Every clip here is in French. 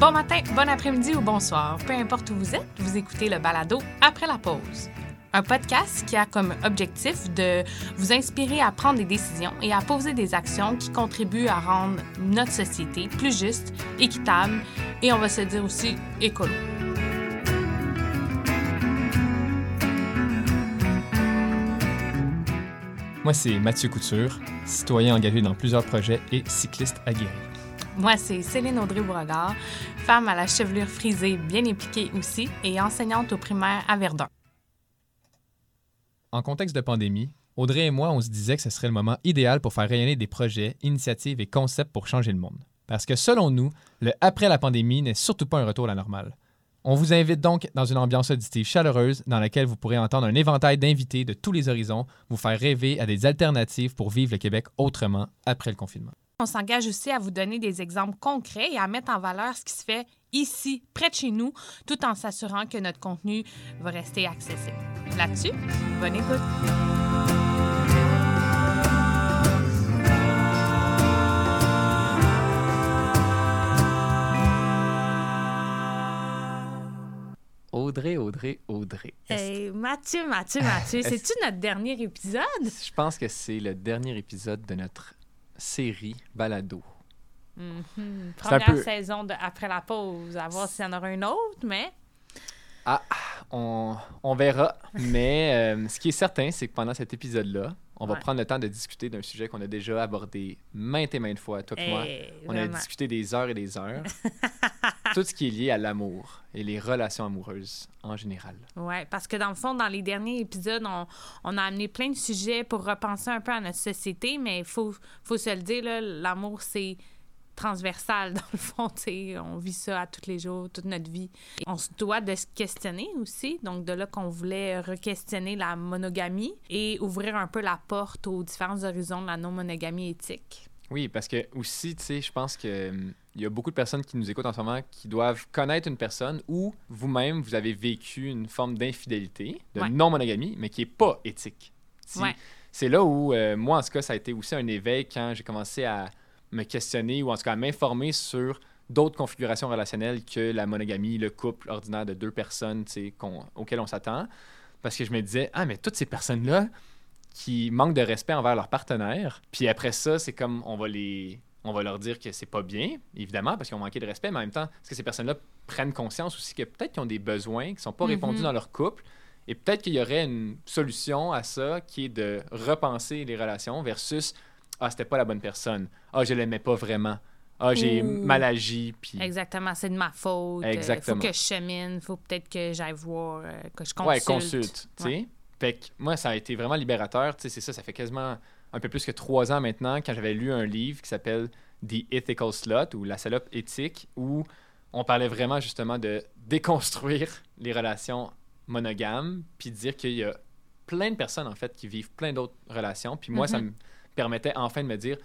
Bon matin, bon après-midi ou bonsoir, peu importe où vous êtes, vous écoutez le balado Après la pause. Un podcast qui a comme objectif de vous inspirer à prendre des décisions et à poser des actions qui contribuent à rendre notre société plus juste, équitable et on va se dire aussi écolo. Moi, c'est Mathieu Couture, citoyen engagé dans plusieurs projets et cycliste aguerri. Moi, c'est Céline Audrey-Beauregard, femme à la chevelure frisée bien impliquée aussi et enseignante au primaire à Verdun. En contexte de pandémie, Audrey et moi, on se disait que ce serait le moment idéal pour faire rayonner des projets, initiatives et concepts pour changer le monde. Parce que selon nous, le après la pandémie n'est surtout pas un retour à la normale. On vous invite donc dans une ambiance auditive chaleureuse dans laquelle vous pourrez entendre un éventail d'invités de tous les horizons, vous faire rêver à des alternatives pour vivre le Québec autrement après le confinement. On s'engage aussi à vous donner des exemples concrets et à mettre en valeur ce qui se fait ici, près de chez nous, tout en s'assurant que notre contenu va rester accessible. Là-dessus, bonne écoute. Audrey, Audrey, Audrey. Hey, Mathieu, Mathieu, Mathieu, c'est-tu notre dernier épisode? Je pense que c'est le dernier épisode de notre série Balado. Mhm. Première peu- saison de Après la pause, à voir s'il y en aura une autre, mais Ah, on, on verra. Mais euh, ce qui est certain, c'est que pendant cet épisode-là, on va Ouais. prendre le temps de discuter d'un sujet qu'on a déjà abordé maintes et maintes fois, toi et moi. hey, On a discuté des heures et des heures. Tout ce qui est lié à l'amour et les relations amoureuses en général. Oui, parce que dans le fond, dans les derniers épisodes, on, on a amené plein de sujets pour repenser un peu à notre société, mais il faut, faut se le dire, l'amour, c'est transversal, dans le fond. tu sais, On vit ça à tous les jours, toute notre vie. Et on se doit de se questionner aussi. Donc, de là qu'on voulait re-questionner la monogamie et ouvrir un peu la porte aux différents horizons de la non-monogamie éthique. Oui, parce que aussi, tu sais, je pense que hum, il y a beaucoup de personnes qui nous écoutent en ce moment qui doivent connaître une personne ou vous-même, vous avez vécu une forme d'infidélité, de Ouais. non-monogamie, mais qui n'est pas éthique. Ouais. C'est là où, euh, moi, en tout cas, ça a été aussi un éveil quand j'ai commencé à me questionner ou en tout cas m'informer sur d'autres configurations relationnelles que la monogamie, le couple ordinaire de deux personnes, auquel on s'attend. Parce que je me disais, ah, mais toutes ces personnes-là qui manquent de respect envers leur partenaire, puis après ça, c'est comme on va les. On va leur dire que c'est pas bien, évidemment, parce qu'ils ont manqué de respect, mais en même temps, est-ce que ces personnes-là prennent conscience aussi que peut-être qu'ils ont des besoins qui sont pas répondus Mhm. dans leur couple, et peut-être qu'il y aurait une solution à ça qui est de repenser les relations versus Ah, c'était pas la bonne personne. Ah, je l'aimais pas vraiment. Ah, j'ai mal agi. Puis... Exactement, c'est de ma faute. Il Exactement. faut que je chemine, faut peut-être que j'aille voir, euh, que je consulte. Ouais, consulte. tu sais. Ouais. Fait que moi, ça a été vraiment libérateur. Tu sais, c'est ça, ça fait quasiment un peu plus que trois ans maintenant quand j'avais lu un livre qui s'appelle The Ethical Slut ou La salope éthique où on parlait vraiment justement de déconstruire les relations monogames puis de dire qu'il y a plein de personnes en fait qui vivent plein d'autres relations. Puis moi, ça Mhm. me permettait enfin de me dire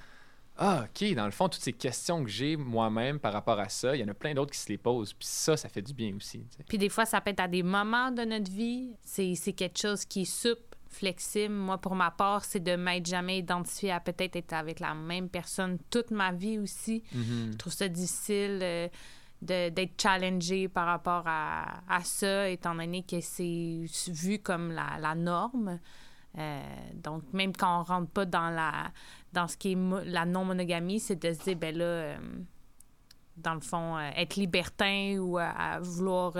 ah, OK, dans le fond, toutes ces questions que j'ai moi-même par rapport à ça, il y en a plein d'autres qui se les posent. Puis ça, ça fait du bien aussi. Puis des fois, ça peut être à des moments de notre vie. C'est c'est quelque chose qui est souple, flexible. Moi, pour ma part, c'est de m'être jamais identifié à peut-être être avec la même personne toute ma vie aussi. Mhm. Je trouve ça difficile euh, de- d'être challengé par rapport à, à ça, étant donné que c'est vu comme la, la norme. Euh, donc, même quand on rentre pas dans la dans ce qui est la non-monogamie, c'est de se dire, ben là, euh, dans le fond, euh, être libertin ou à vouloir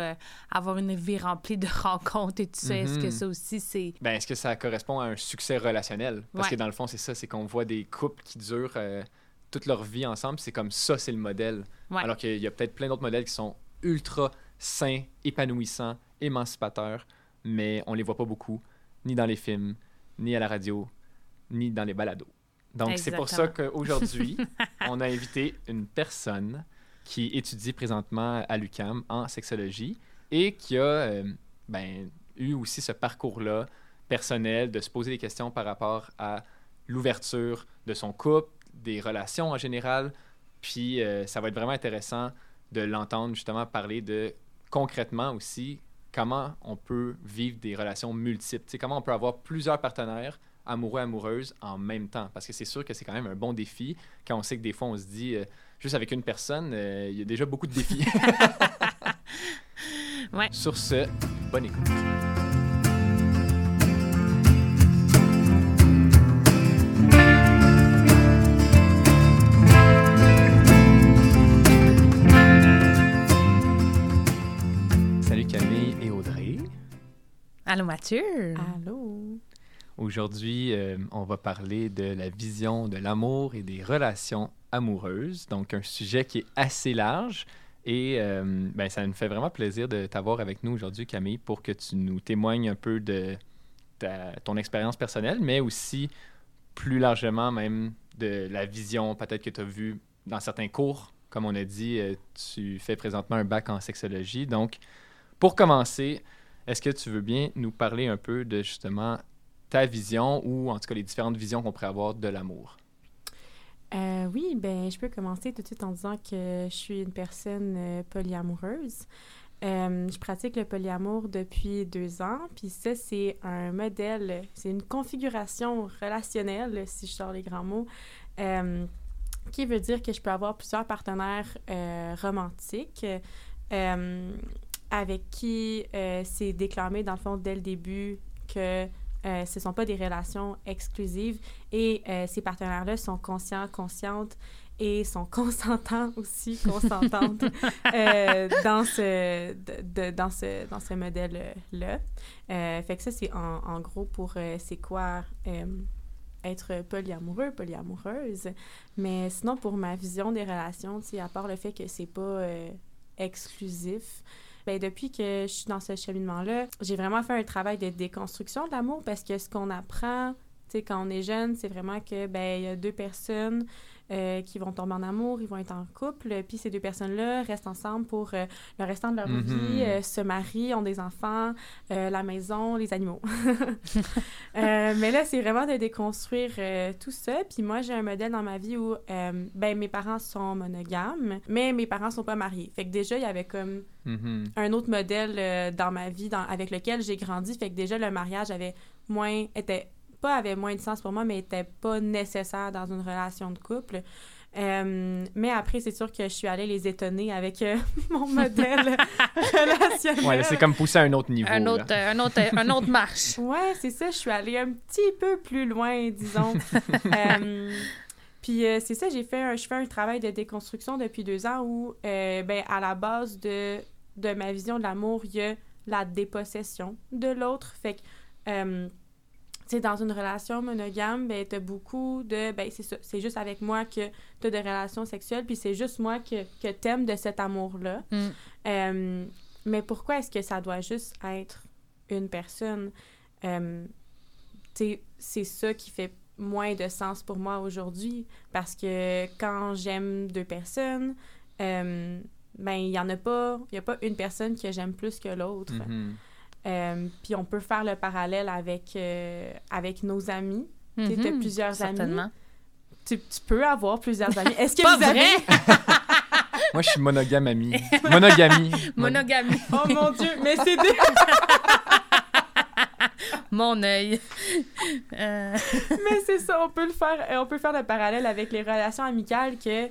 avoir une vie remplie de rencontres et tout ça, est-ce que Mhm. ça aussi, c'est... Ben, est-ce que ça correspond à un succès relationnel? Parce Ouais. que dans le fond, c'est ça, c'est qu'on voit des couples qui durent toute leur vie ensemble, c'est comme ça, c'est le modèle. Ouais. Alors qu'il y a peut-être plein d'autres modèles qui sont ultra sains, épanouissants, émancipateurs, mais on les voit pas beaucoup. ni dans les films, ni à la radio, ni dans les balados. Donc, c'est pour ça qu'aujourd'hui, on a invité une personne qui étudie présentement à l'UCAM en sexologie et qui a euh, ben, eu aussi ce parcours-là personnel de se poser des questions par rapport à l'ouverture de son couple, des relations en général. Puis, euh, ça va être vraiment intéressant de l'entendre justement parler de concrètement aussi comment on peut vivre des relations multiples, comment on peut avoir plusieurs partenaires amoureux, amoureuses en même temps. Parce que c'est sûr que c'est quand même un bon défi quand on sait que des fois on se dit, euh, juste avec une personne, euh, il y a déjà beaucoup de défis. ouais. Sur ce, bonne écoute. Allô Mathieu? Allô? Aujourd'hui, euh, on va parler de la vision de l'amour et des relations amoureuses. Donc, un sujet qui est assez large. Et euh, ben, ça nous fait vraiment plaisir de t'avoir avec nous aujourd'hui, Camille, pour que tu nous témoignes un peu de ton expérience personnelle, mais aussi plus largement même de la vision peut-être que tu as vue dans certains cours. Comme on a dit, euh, tu fais présentement un bac en sexologie. Donc, pour commencer, est-ce que tu veux bien nous parler un peu de justement ta vision ou en tout cas les différentes visions qu'on pourrait avoir de l'amour? Euh, oui, ben je peux commencer tout de suite en disant que je suis une personne euh, polyamoureuse. Euh, je pratique le polyamour depuis deux ans, puis ça, c'est un modèle, c'est une configuration relationnelle, si je sors les grands mots, qui veut dire que je peux avoir plusieurs partenaires romantiques avec qui c'est déclaré, dans le fond, dès le début que euh, ce ne sont pas des relations exclusives et euh, ces partenaires-là sont conscients, conscientes et sont consentants aussi, consentantes euh, dans ce, dans ce, dans ce modèle-là. fait que ça, c'est en, en, gros pour c'est quoi être polyamoureux, polyamoureuse. Mais sinon, pour ma vision des relations, à part le fait que c'est pas exclusif, ben, depuis que je suis dans ce cheminement-là, j'ai vraiment fait un travail de déconstruction de l'amour parce que ce qu'on apprend, tu sais, quand on est jeune, c'est vraiment que, ben, il y a deux personnes euh, qui vont tomber en amour, ils vont être en couple, puis ces deux personnes-là restent ensemble pour euh, le restant de leur Mhm. vie, euh, se marient, ont des enfants, la maison, les animaux. Mais là, c'est vraiment de déconstruire tout ça. Puis moi, j'ai un modèle dans ma vie où, ben, mes parents sont monogames, mais mes parents sont pas mariés. Fait que déjà, il y avait comme Mhm. un autre modèle dans ma vie dans- avec lequel j'ai grandi. Fait que déjà, le mariage avait moins, était pas avait moins de sens pour moi, mais était pas nécessaire dans une relation de couple. Euh, mais après, c'est sûr que je suis allée les étonner avec euh, mon modèle relationnel. Ouais, c'est comme pousser à un autre niveau. Un autre, euh, un autre, un autre marche. Ouais, c'est ça. Je suis allée un petit peu plus loin, disons. Euh, puis euh, c'est ça, j'ai fait un, je fais un travail de déconstruction depuis deux ans où, euh, ben, à la base de, de ma vision de l'amour, il y a la dépossession de l'autre. Fait que, euh, sais, dans une relation monogame, ben, t'as beaucoup de, ben, c'est ça, c'est juste avec moi que t'as des relations sexuelles, puis c'est juste moi que, que t'aimes de cet amour-là. Mm. Euh, mais pourquoi est-ce que ça doit juste être une personne? Euh, tu sais, c'est ça qui fait moins de sens pour moi aujourd'hui parce que quand j'aime deux personnes, euh, ben il y en a pas, il y a pas une personne que j'aime plus que l'autre. Mhm. Euh, puis on peut faire le parallèle avec euh, avec nos amis. Tu sais, t'as Mhm, plusieurs amis. Certainement. Tu, tu peux avoir plusieurs amis. Est-ce que Pas vous avez vrai! Moi, je suis monogame ami. Monogamie. Monogamie. Oh mon dieu, mais c'est des Mon œil. Euh, Mais c'est ça, on peut le faire, on peut faire le parallèle avec les relations amicales que euh,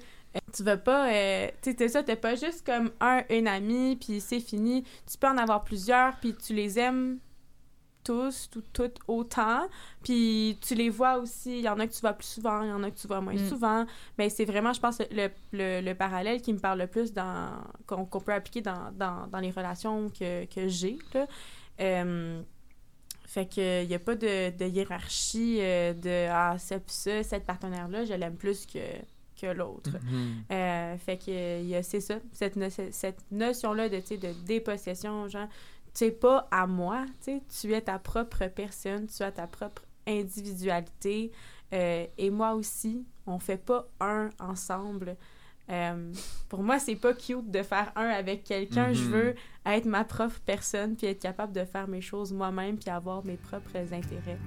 tu vas pas, euh, tu sais, c'est ça, t'es pas juste comme un, une amie, puis c'est fini. Tu peux en avoir plusieurs, puis tu les aimes tous, tout, toutes autant, puis tu les vois aussi, il y en a que tu vois plus souvent, il y en a que tu vois moins Mm. souvent, mais c'est vraiment, je pense, le, le, le parallèle qui me parle le plus dans qu'on peut appliquer dans, dans, dans les relations que, que j'ai. Euh, fait que il y a pas de, de hiérarchie euh, de ah ça pis ça, cette partenaire là, je l'aime plus que que l'autre. Mhm. Euh, fait que c'est ça, cette, no- cette notion là de de dépossession, genre tu es pas à moi, tu es ta propre personne, tu as ta propre individualité. euh, et moi aussi, on fait pas un ensemble. Euh, pour moi, c'est pas cute de faire un avec quelqu'un. Je Mhm. veux être ma propre personne, puis être capable de faire mes choses moi-même, puis avoir mes propres intérêts.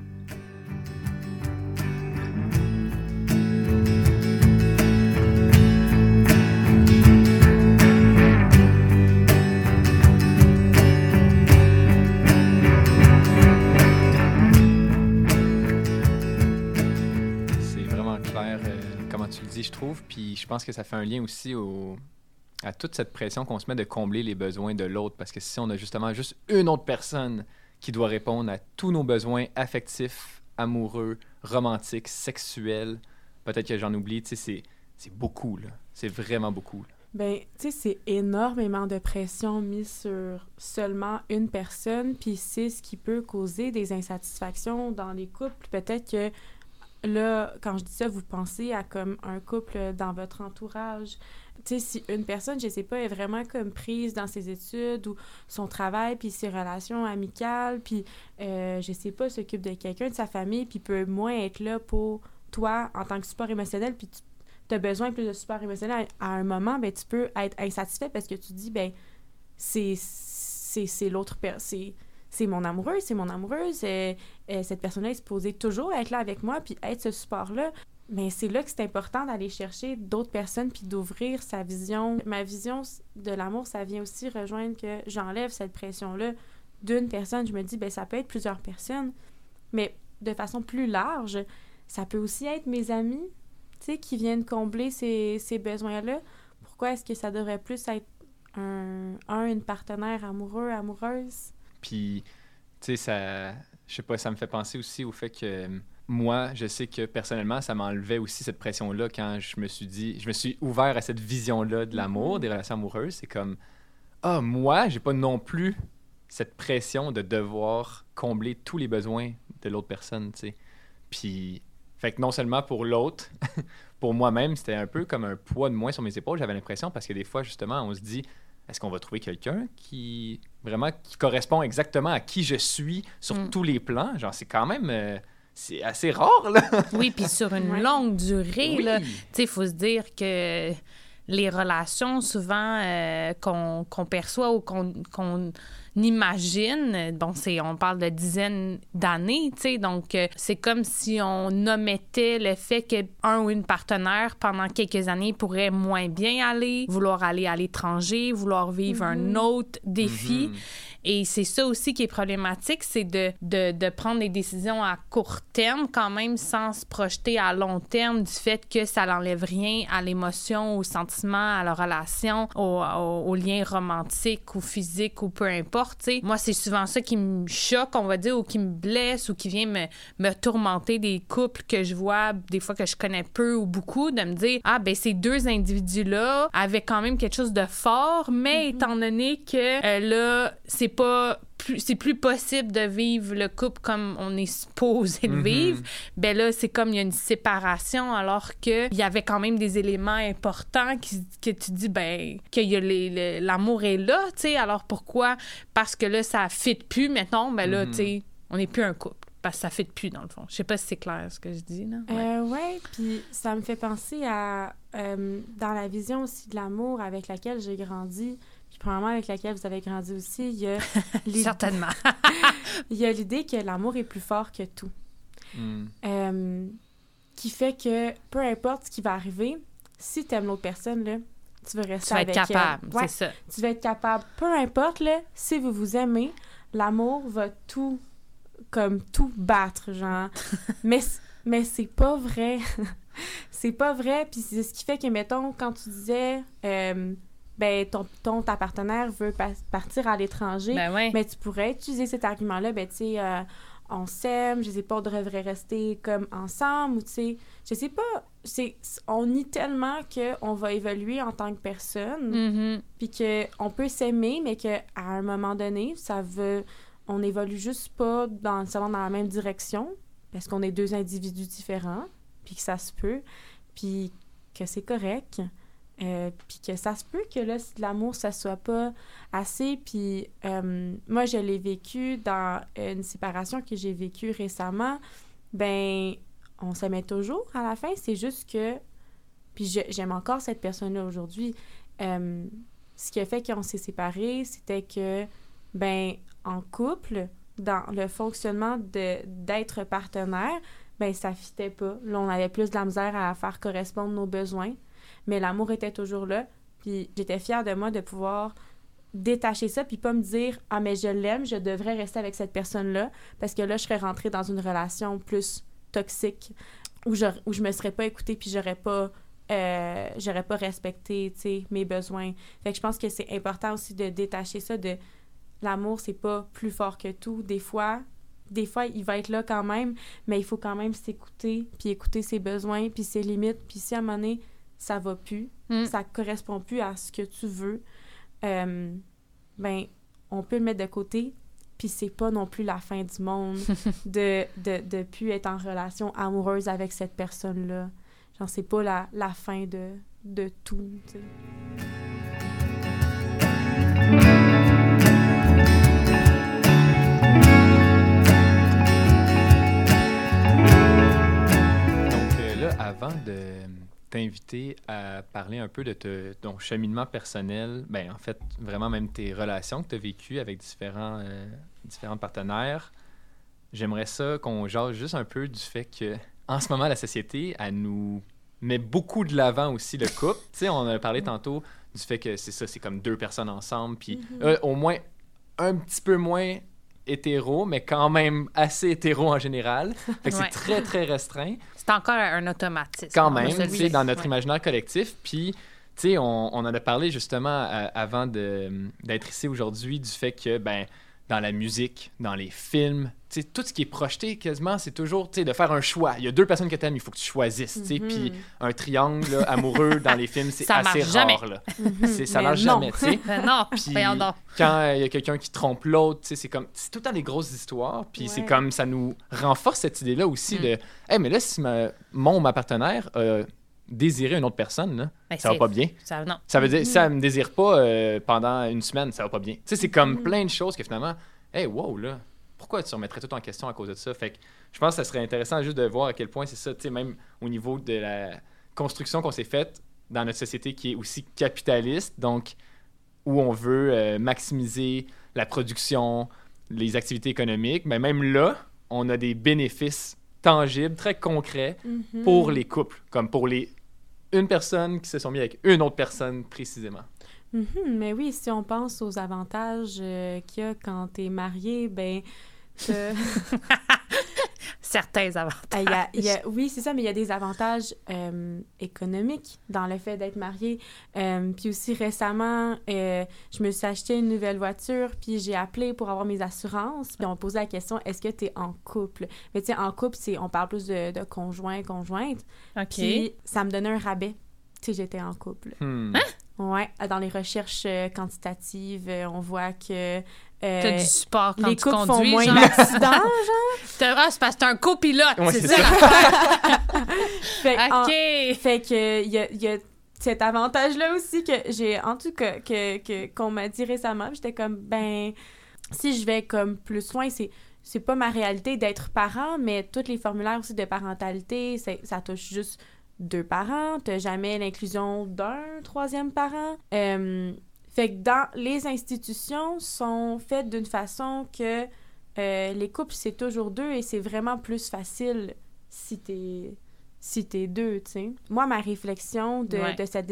Je trouve. Puis je pense que ça fait un lien aussi au, à toute cette pression qu'on se met de combler les besoins de l'autre. Parce que si on a justement juste une autre personne qui doit répondre à tous nos besoins affectifs, amoureux, romantiques, sexuels, peut-être que j'en oublie, tu sais, c'est, c'est beaucoup, là. C'est vraiment beaucoup. là. Ben, tu sais, c'est énormément de pression mise sur seulement une personne, puis c'est ce qui peut causer des insatisfactions dans les couples. Peut-être que là, quand je dis ça, vous pensez à comme un couple dans votre entourage. Tu sais, si une personne, je sais pas, est vraiment comme prise dans ses études ou son travail, puis ses relations amicales, puis euh, je sais pas, s'occupe de quelqu'un de sa famille, puis peut moins être là pour toi en tant que support émotionnel, puis tu as besoin de plus de support émotionnel à un moment, ben, tu peux être insatisfait parce que tu dis, ben, c'est l'autre personne. C'est mon amoureux, c'est mon amoureuse. euh, euh, cette personne-là est supposée toujours être là avec moi puis être ce support-là. Mais c'est là que c'est important d'aller chercher d'autres personnes puis d'ouvrir sa vision. Ma vision de l'amour, ça vient aussi rejoindre que j'enlève cette pression-là d'une personne. Je me dis, ben ça peut être plusieurs personnes, mais de façon plus large, ça peut aussi être mes amis, tu sais, qui viennent combler ces, ces besoins-là. Pourquoi est-ce que ça devrait plus être un, un une partenaire amoureux, amoureuse? Puis, tu sais, ça, je sais pas, ça me fait penser aussi au fait que euh, moi, je sais que personnellement, ça m'enlevait aussi cette pression-là quand je me suis dit, je me suis ouvert à cette vision-là de l'amour, des relations amoureuses. C'est comme, ah, moi, j'ai pas non plus cette pression de devoir combler tous les besoins de l'autre personne, tu sais. Puis, fait que non seulement pour l'autre, pour moi-même, c'était un peu comme un poids de moins sur mes épaules, j'avais l'impression, parce que des fois, justement, on se dit, est-ce qu'on va trouver quelqu'un qui vraiment qui correspond exactement à qui je suis sur Mm. tous les plans? Genre, c'est quand même euh, c'est assez rare, là. Oui, puis sur une Ouais. longue durée, Oui. là, tu sais, il faut se dire que les relations, souvent, euh, qu'on qu'on perçoit ou qu'on qu'on imagine, bon, c'est on parle de dizaines d'années, tu sais, donc euh, c'est comme si on omettait le fait que un ou une partenaire, pendant quelques années, pourrait moins bien aller, vouloir aller à l'étranger, vouloir vivre un autre défi. Mhm. Et c'est ça aussi qui est problématique, c'est de, de, de prendre des décisions à court terme quand même sans se projeter à long terme du fait que ça n'enlève rien à l'émotion, au sentiment, à la relation, au, au, au lien romantique ou physique ou peu importe. Moi, c'est souvent ça qui me choque, on va dire, ou qui me blesse ou qui vient me, me tourmenter des couples que je vois, des fois que je connais peu ou beaucoup, de me dire, ah ben ces deux individus-là avaient quand même quelque chose de fort, mais étant donné que euh, là, c'est pas c'est plus possible de vivre le couple comme on est supposé le Mhm. vivre, ben là, c'est comme il y a une séparation alors que il y avait quand même des éléments importants qui, que tu dis, ben, que y a les- le- l'amour est là, tu sais, alors pourquoi? Parce que là, ça fit plus, maintenant, ben là, Mhm. tu sais, on n'est plus un couple. Parce que ça fit plus, dans le fond. Je sais pas si c'est clair ce que je dis, là. Ouais. Euh, ouais, puis ça me fait penser à euh, dans la vision aussi de l'amour avec laquelle j'ai grandi, puis probablement avec laquelle vous avez grandi aussi, il y a l'idée- Certainement. il y a l'idée que l'amour est plus fort que tout. Mm. Euh, qui fait que peu importe ce qui va arriver, si tu aimes l'autre personne, là, tu veux rester tu vas être avec capable, elle. Ouais, c'est ça. tu vas être capable, peu importe, là, si vous vous aimez, l'amour va tout, comme tout battre, genre. mais mais c'est pas vrai. c'est pas vrai, puis c'est ce qui fait que, mettons, quand tu disais, euh, ben, ton, ton, ta partenaire veut pa- partir à l'étranger, Ben ouais. mais tu pourrais utiliser cet argument-là, ben, tu sais, euh, on s'aime, je sais pas, on devrait rester comme ensemble, ou tu sais, je sais pas, c'est, on nie tellement qu'on va évoluer en tant que personne, Mhm. puis qu'on peut s'aimer, mais qu'à un moment donné, ça veut, on évolue juste pas dans, dans la même direction, parce qu'on est deux individus différents, puis que ça se peut, puis que c'est correct. Euh, puis que ça se peut que là, l'amour, ça soit pas assez. Puis euh, moi, je l'ai vécu dans une séparation que j'ai vécue récemment. Ben, on s'aimait toujours à la fin. C'est juste que. Puis j'aime encore cette personne-là aujourd'hui. Euh, ce qui a fait qu'on s'est séparés, c'était que, ben, en couple, dans le fonctionnement d'être partenaire, ben, ça fitait pas. Là, on avait plus de la misère à faire correspondre nos besoins mais l'amour était toujours là. Puis j'étais fière de moi de pouvoir détacher ça, puis pas me dire Ah, mais je l'aime, je devrais rester avec cette personne-là, parce que là, je serais rentrée dans une relation plus toxique où je, où je me serais pas écoutée, puis j'aurais pas. Euh, j'aurais pas respecté mes besoins. Fait que je pense que c'est important aussi de détacher ça de l'amour, c'est pas plus fort que tout. Des fois, des fois, il va être là quand même, mais il faut quand même s'écouter, puis écouter ses besoins, puis ses limites. Puis si à un moment donné, ça va plus, mm. ça correspond plus à ce que tu veux, euh, ben, on peut le mettre de côté, puis c'est pas non plus la fin du monde de, de, de plus être en relation amoureuse avec cette personne-là. Genre, c'est pas la, la fin de, de tout, Donc euh, là, avant de t'inviter à parler un peu de ton cheminement personnel, ben en fait, vraiment même tes relations que tu as vécues avec différents, euh, différents partenaires. J'aimerais ça qu'on jase juste un peu du fait que, en ce moment, la société, elle nous met beaucoup de l'avant aussi le couple. tu sais, on a parlé tantôt du fait que c'est ça, c'est comme deux personnes ensemble, puis mm-hmm. euh, au moins un petit peu moins hétéro, mais quand même assez hétéro en général. Fait que c'est très, très restreint. C'est encore un automatisme. Quand même, tu sais, dans notre imaginaire collectif. Puis, tu sais, on, on, en a parlé justement euh, avant d'être ici aujourd'hui du fait que, ben, dans la musique, dans les films, tout ce qui est projeté quasiment, c'est toujours de faire un choix. Il y a deux personnes que tu aimes, il faut que tu choisisses. Mm Puis un triangle amoureux dans les films, c'est assez rare. Là. Mhm. Ça marche jamais. non, puis quand il y a quelqu'un qui trompe l'autre, c'est comme c'est tout le temps des grosses histoires. Puis c'est comme ça nous renforce cette idée-là aussi mm. de Hey, mais là, si ma, mon ma partenaire a désiré une autre personne, là, ben, ça va pas bien. Ça, non. ça veut dire, si elle me désire pas euh, pendant une semaine, ça va pas bien. Tu sais, c'est comme mm. plein de choses que finalement, hey, wow, là, pourquoi tu remettrais tout en question à cause de ça? Fait que je pense que ça serait intéressant juste de voir à quel point c'est ça, tu sais, même au niveau de la construction qu'on s'est faite dans notre société qui est aussi capitaliste, donc où on veut euh, maximiser la production, les activités économiques, mais même là, on a des bénéfices tangibles, très concrets mm-hmm. pour les couples, comme pour les une personne qui se sont mis avec une autre personne précisément. Mm-hmm. mais oui, si on pense aux avantages euh, qu'il y a quand tu es marié, ben. Certains avantages. oui, c'est ça, mais il y a des avantages euh, économiques dans le fait d'être marié. Euh, puis aussi récemment, je me suis acheté une nouvelle voiture, puis j'ai appelé pour avoir mes assurances. Puis on me posait la question est-ce que tu es en couple? Mais tu sais, en couple, on parle plus de, de conjoint, conjointe. OK. Puis ça me donnait un rabais si j'étais en couple. Hmm. Hein? Oui, dans les recherches euh, quantitatives, euh, on voit que. Euh, T'as du support quand les tu couples conduis, font moins d'accidents, genre. Ah, c'est parce que t'es un copilote, ouais, c'est ça. fait, OK. En, fait que il y a, y a cet avantage-là aussi que j'ai, en tout cas, que, que, qu'on m'a dit récemment. J'étais comme, ben, si je vais comme plus loin, c'est c'est pas ma réalité d'être parent, mais tous les formulaires aussi de parentalité, ça touche juste deux parents, t'as jamais l'inclusion d'un troisième parent. Euh, fait que dans les institutions sont faites d'une façon que euh, les couples c'est toujours deux et c'est vraiment plus facile si t'es si t'es deux, tu sais. Moi, ma réflexion de, de cette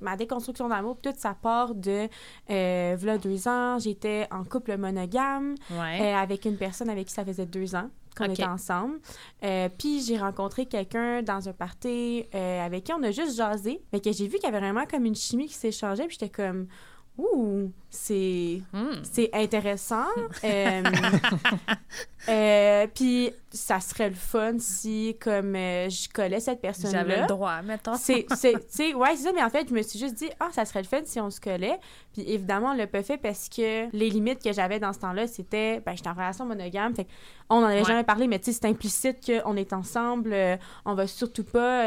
ma déconstruction d'amour, tout ça part de euh, voilà deux ans, j'étais en couple monogame euh, avec une personne avec qui ça faisait deux ans qu'on était ensemble. Euh, puis j'ai rencontré quelqu'un dans un party euh, avec qui on a juste jasé, mais que j'ai vu qu'il y avait vraiment comme une chimie qui s'échangeait, puis j'étais comme ouh, c'est hmm. c'est intéressant. Euh, Euh, puis ça serait le fun si, comme euh, je collais cette personne-là. J'avais le droit, mettons. C'est, c'est, tu sais, ouais, c'est ça, mais en fait, je me suis juste dit, ah, ça serait le fun si on se collait. Puis évidemment, on l'a pas fait parce que les limites que j'avais dans ce temps-là, c'était, ben, j'étais en relation monogame, fait on n'en avait Ouais. jamais parlé, mais tu sais, c'est implicite qu'on est ensemble, euh, on va surtout pas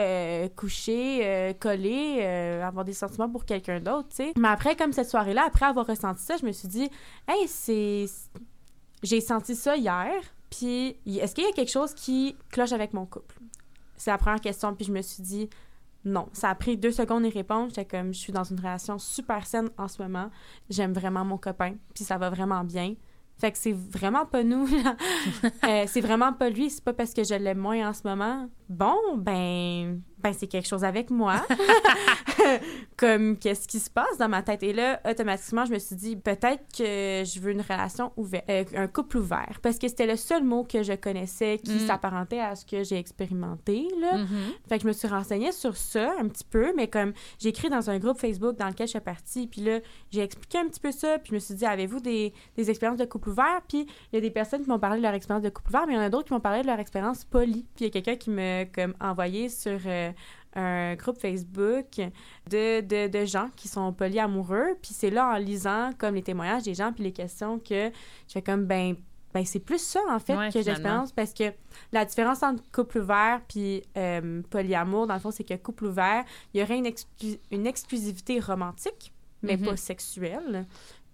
coucher, coller, avoir des sentiments pour quelqu'un d'autre, tu sais. Mais après, comme cette soirée-là, après avoir ressenti ça, je me suis dit, hey, c'est. J'ai senti ça hier, puis est-ce qu'il y a quelque chose qui cloche avec mon couple? C'est la première question, puis je me suis dit, non. Ça a pris deux secondes y répondre. J'étais comme, je suis dans une relation super saine en ce moment. J'aime vraiment mon copain, puis ça va vraiment bien. Fait que c'est vraiment pas nous. Euh, c'est vraiment pas lui. C'est pas parce que je l'aime moins en ce moment. Bon, ben, ben c'est quelque chose avec moi. comme, qu'est-ce qui se passe dans ma tête? Et là, automatiquement, je me suis dit, peut-être que je veux une relation ouverte, euh, un couple ouvert. Parce que c'était le seul mot que je connaissais qui Mm. s'apparentait à ce que j'ai expérimenté, là. Mhm. Fait que je me suis renseignée sur ça un petit peu, mais comme j'ai écrit dans un groupe Facebook dans lequel je suis partie, puis là, j'ai expliqué un petit peu ça, puis je me suis dit, avez-vous des, des expériences de couple ouvert? Puis il y a des personnes qui m'ont parlé de leur expérience de couple ouvert, mais il y en a d'autres qui m'ont parlé de leur expérience poly. Puis il y a quelqu'un qui m'a comme envoyé sur euh, un groupe Facebook de, de, de gens qui sont polyamoureux, puis c'est là en lisant comme les témoignages des gens, puis les questions que je fais comme, ben, ben c'est plus ça en fait Ouais, que j'expérience parce que la différence entre couple ouvert puis euh, polyamour, dans le fond, c'est que couple ouvert, il y aurait une, exclu- une exclusivité romantique, mais Mhm. pas sexuelle.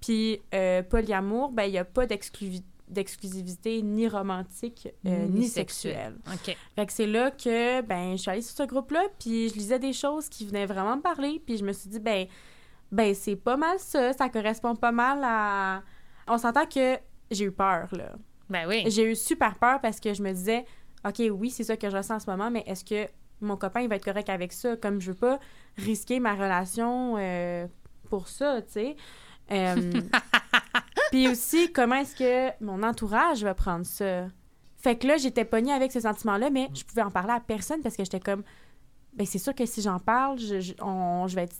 Puis euh, polyamour, ben il n'y a pas d'exclu- d'exclusivité ni romantique euh, Ni ni, sexuelle. sexuelle. OK. Fait que c'est là que ben je suis allée sur ce groupe-là, puis je lisais des choses qui venaient vraiment me parler, puis je me suis dit ben ben c'est pas mal ça, ça correspond pas mal à on s'entend que j'ai eu peur là. Ben oui. J'ai eu super peur parce que je me disais, OK, oui, c'est ça que je ressens en ce moment, mais est-ce que mon copain, il va être correct avec ça? Comme je veux pas risquer ma relation euh, pour ça, tu sais? Euh, Puis aussi, comment est-ce que mon entourage va prendre ça? Fait que là, j'étais pognée avec ce sentiment-là, mais je pouvais en parler à personne parce que j'étais comme, ben c'est sûr que si j'en parle, je, je- on- je vais être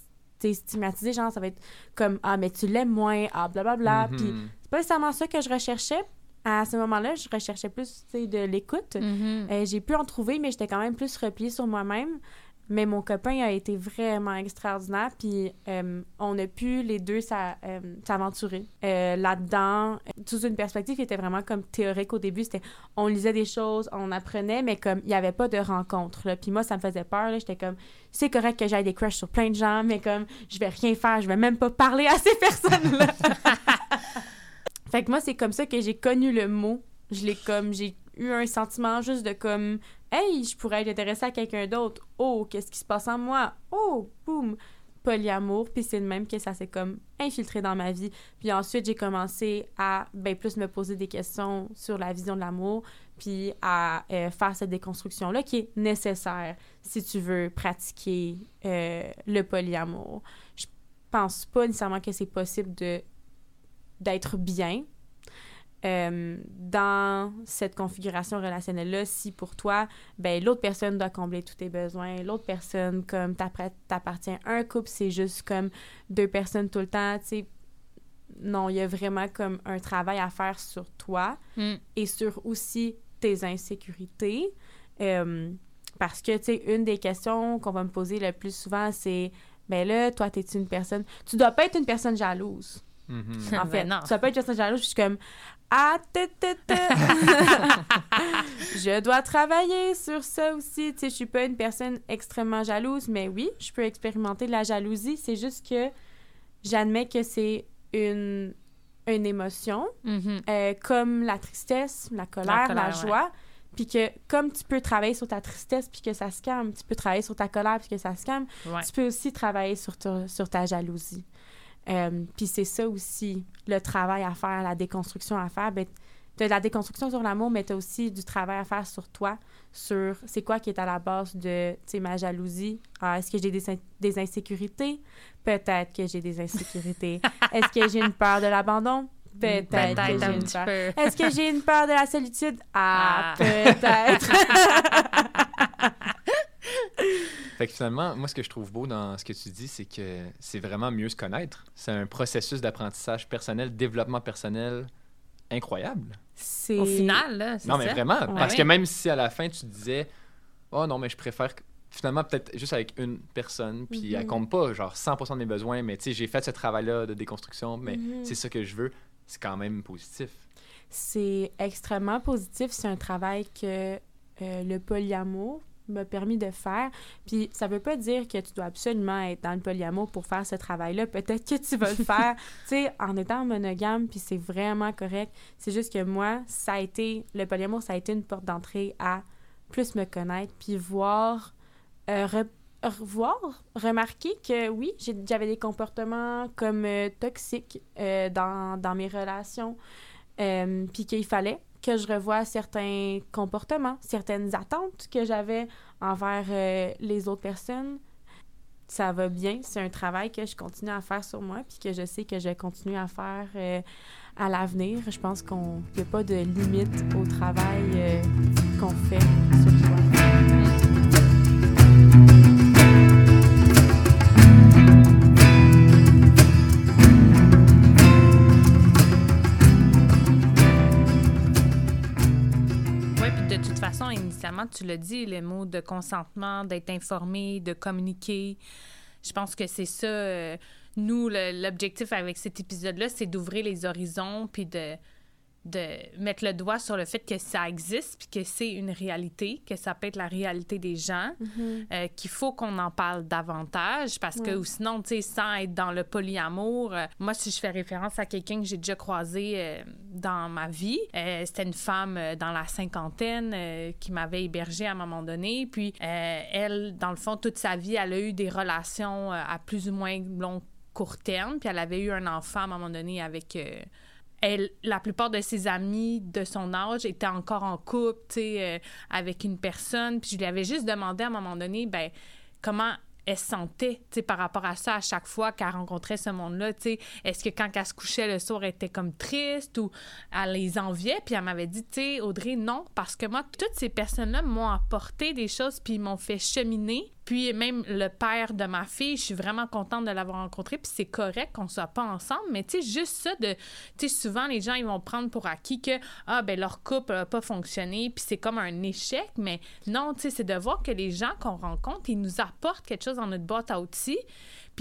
stigmatisée, genre, ça va être comme, ah, mais tu l'aimes moins, ah, blablabla. Puis Mhm. c'est pas nécessairement ça que je recherchais. À ce moment-là, je recherchais plus de l'écoute. Mhm. Euh, j'ai pu en trouver, mais j'étais quand même plus repliée sur moi-même. Mais mon copain a été vraiment extraordinaire. Puis euh, on a pu, les deux, euh, s'aventurer euh, là-dedans. Sous une perspective qui était vraiment comme théorique au début. C'était, on lisait des choses, on apprenait, mais comme il n'y avait pas de rencontre. là. Puis moi, ça me faisait peur. J'étais comme, c'est correct que j'aille des crushs sur plein de gens, mais comme, je vais rien faire, je vais même pas parler à ces personnes-là. fait que moi, c'est comme ça que j'ai connu le mot. Je l'ai comme, j'ai eu un sentiment juste de comme, hey, je pourrais être intéressée à quelqu'un d'autre. Oh, qu'est-ce qui se passe en moi? Oh, boum! Polyamour. Puis c'est le même que ça s'est comme infiltré dans ma vie. Puis ensuite, j'ai commencé à ben, plus me poser des questions sur la vision de l'amour, puis à euh, faire cette déconstruction-là qui est nécessaire si tu veux pratiquer euh, le polyamour. Je pense pas nécessairement que c'est possible de d'être bien euh, dans cette configuration relationnelle-là si pour toi, ben l'autre personne doit combler tous tes besoins, l'autre personne, comme t'appartiens à un couple, c'est juste comme deux personnes tout le temps, tu sais. Non, il y a vraiment comme un travail à faire sur toi Mm. et sur aussi tes insécurités. Euh, parce que, tu sais, une des questions qu'on va me poser le plus souvent, c'est ben là, toi, t'es une personne? Tu dois pas être une personne jalouse. Mhm. En Ben fait, non. tu dois pas être une personne jalouse. Je suis comme Ah, je dois travailler sur ça aussi. Tu sais, je suis pas une personne extrêmement jalouse, mais oui, je peux expérimenter de la jalousie. C'est juste que j'admets que c'est une, une émotion, Mhm. euh, comme la tristesse, la colère, la, colère, joie. Puis que comme tu peux travailler sur ta tristesse puis que ça se calme, tu peux travailler sur ta colère puis que ça se calme, Ouais. tu peux aussi travailler sur ta, sur ta jalousie. Euh, puis c'est ça aussi, le travail à faire, la déconstruction à faire. Ben, tu as la déconstruction sur l'amour, mais tu as aussi du travail à faire sur toi, sur c'est quoi qui est à la base de ma jalousie. Ah, Est-ce que j'ai des, in- des insécurités? Peut-être que j'ai des insécurités. Est-ce que j'ai une peur de l'abandon? Peut-être Peut-être que j'ai un une peur. peu. Est-ce que j'ai une peur de la solitude? Ah, Ah. peut-être. Fait que finalement, moi, ce que je trouve beau dans ce que tu dis, c'est que c'est vraiment mieux se connaître. C'est un processus d'apprentissage personnel, développement personnel incroyable. C'est... Au final, là, c'est Non, mais ça. vraiment. Ouais. Parce que même si à la fin, tu disais, oh non, mais je préfère finalement peut-être juste avec une personne, puis elle Mhm. compte pas genre 100% de mes besoins, mais tu sais, j'ai fait ce travail-là de déconstruction, mais Mhm. c'est ça que je veux, c'est quand même positif. C'est extrêmement positif. C'est un travail que euh, le polyamour m'a permis de faire. Puis ça veut pas dire que tu dois absolument être dans le polyamour pour faire ce travail-là. Peut-être que tu vas le faire, tu sais, en étant monogame, puis c'est vraiment correct. C'est juste que moi, ça a été, le polyamour, ça a été une porte d'entrée à plus me connaître, puis voir, euh, re- revoir, remarquer que oui, j'avais des comportements comme euh, toxiques euh, dans, dans mes relations. Puis qu'il fallait que je revoie certains comportements, certaines attentes que j'avais envers euh, les autres personnes. Ça va bien, c'est un travail que je continue à faire sur moi, puis que je sais que je vais continuer à faire euh, à l'avenir. Je pense qu'on n'y a pas de limite au travail euh, qu'on fait sur tu l'as dit, le mot de consentement, d'être informé, de communiquer. Je pense que c'est ça. euh, nous, l'objectif avec cet épisode-là, c'est d'ouvrir les horizons puis de, de mettre le doigt sur le fait que ça existe puis que c'est une réalité, que ça peut être la réalité des gens, euh, qu'il faut qu'on en parle davantage parce que Ouais. sinon, tu sais, sans être dans le polyamour, euh, moi, si je fais référence à quelqu'un que j'ai déjà croisé euh, dans ma vie, c'était une femme dans la cinquantaine qui m'avait hébergée à un moment donné. Puis, elle, dans le fond, toute sa vie, elle a eu des relations à plus ou moins long court terme, puis elle avait eu un enfant à un moment donné avec... la plupart de ses amis de son âge étaient encore en couple, euh, avec une personne. Puis je lui avais juste demandé à un moment donné, ben, comment elle se sentait, tu sais, par rapport à ça à chaque fois qu'elle rencontrait ce monde-là. Est-ce que quand elle se couchait le soir, elle était comme triste ou elle les enviait? Puis elle m'avait dit, Audrey, non, parce que moi, toutes ces personnes-là m'ont apporté des choses puis m'ont fait cheminer. Puis même le père de ma fille, je suis vraiment contente de l'avoir rencontré. Puis c'est correct qu'on soit pas ensemble, mais tu sais, juste ça de... Tu souvent, les gens, ils vont prendre pour acquis que, ah, ben leur couple n'a pas fonctionné, puis c'est comme un échec. Mais non, tu sais, c'est de voir que les gens qu'on rencontre, ils nous apportent quelque chose dans notre boîte à outils,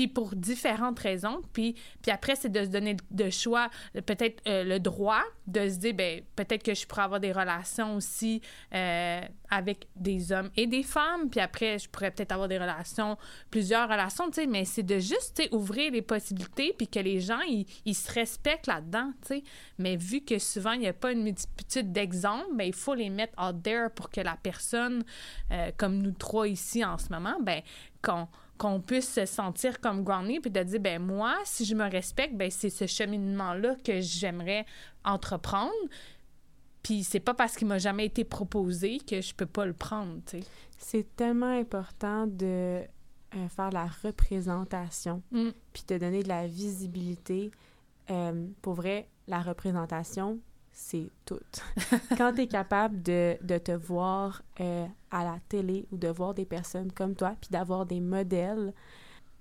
puis pour différentes raisons. Puis, puis après, c'est de se donner de choix, peut-être euh, le droit de se dire, ben peut-être que je pourrais avoir des relations aussi euh, avec des hommes et des femmes. Puis après, je pourrais peut-être avoir des relations, plusieurs relations, tu sais, mais c'est de juste, ouvrir les possibilités, puis que les gens, ils, ils se respectent là-dedans, tu sais. Mais vu que souvent, il n'y a pas une multitude d'exemples, ben il faut les mettre out there pour que la personne, euh, comme nous trois ici en ce moment, ben qu'on qu'on puisse se sentir comme grounded puis de dire ben moi si je me respecte ben c'est ce cheminement là que j'aimerais entreprendre puis c'est pas parce qu'il m'a jamais été proposé que je peux pas le prendre tu sais C'est tellement important de euh, faire la représentation, Mm. puis de donner de la visibilité. Euh, pour vrai, la représentation, c'est tout. Quand tu es capable de, de te voir euh, à la télé ou de voir des personnes comme toi, puis d'avoir des modèles,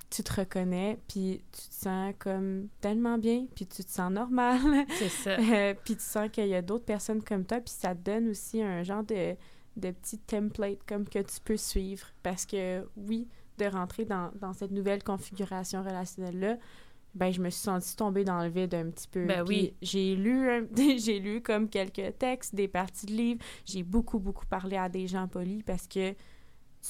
tu te reconnais, puis tu te sens comme tellement bien, puis tu te sens normal. c'est ça Euh, puis tu sens qu'il y a d'autres personnes comme toi, puis ça te donne aussi un genre de, de petit template comme que tu peux suivre. Parce que oui, de rentrer dans, dans cette nouvelle configuration relationnelle-là, ben je me suis sentie tomber dans le vide un petit peu. Ben Puis oui. J'ai lu, un- j'ai lu comme quelques textes, des parties de livres. J'ai beaucoup, beaucoup parlé à des gens polis parce que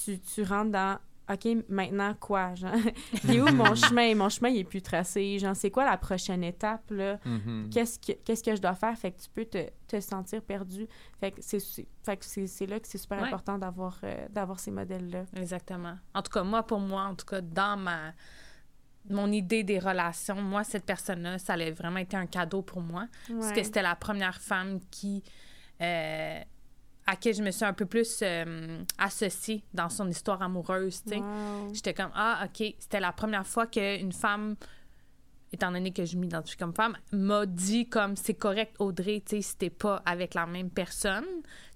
tu, tu rentres dans OK, maintenant quoi? Genre, il est où mon chemin? Mon chemin, il est plus tracé. Genre, c'est quoi la prochaine étape, là? Mhm. qu'est-ce que, qu'est-ce que je dois faire? Fait que tu peux te, te sentir perdu. Fait que c'est, c'est- fait que c'est, c'est là que c'est super Ouais. important d'avoir, euh, d'avoir ces modèles-là. Exactement. En tout cas, moi, pour moi, en tout cas, dans ma mon idée des relations, moi, cette personne-là, ça a vraiment été un cadeau pour moi. Parce que c'était la première femme qui... euh, à qui je me suis un peu plus euh, associée dans son histoire amoureuse. Wow. J'étais comme, ah, OK, c'était la première fois qu'une femme, étant donné que je m'identifie comme femme, m'a dit comme, c'est correct, Audrey, tu sais, si t'es pas avec la même personne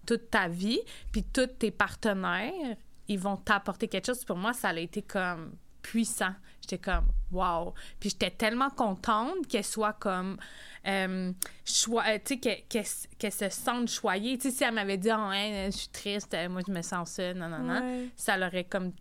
toute ta vie, puis tous tes partenaires, ils vont t'apporter quelque chose. Pour moi, ça a été comme puissant. J'étais comme, wow. Puis j'étais tellement contente qu'elle soit comme, euh, euh, tu sais, qu'elle se sente choyée. Tu sais, si elle m'avait dit, oh, hein, je suis triste, euh, moi, je me sens ça, non, non, non, Ouais. ça l'aurait comme,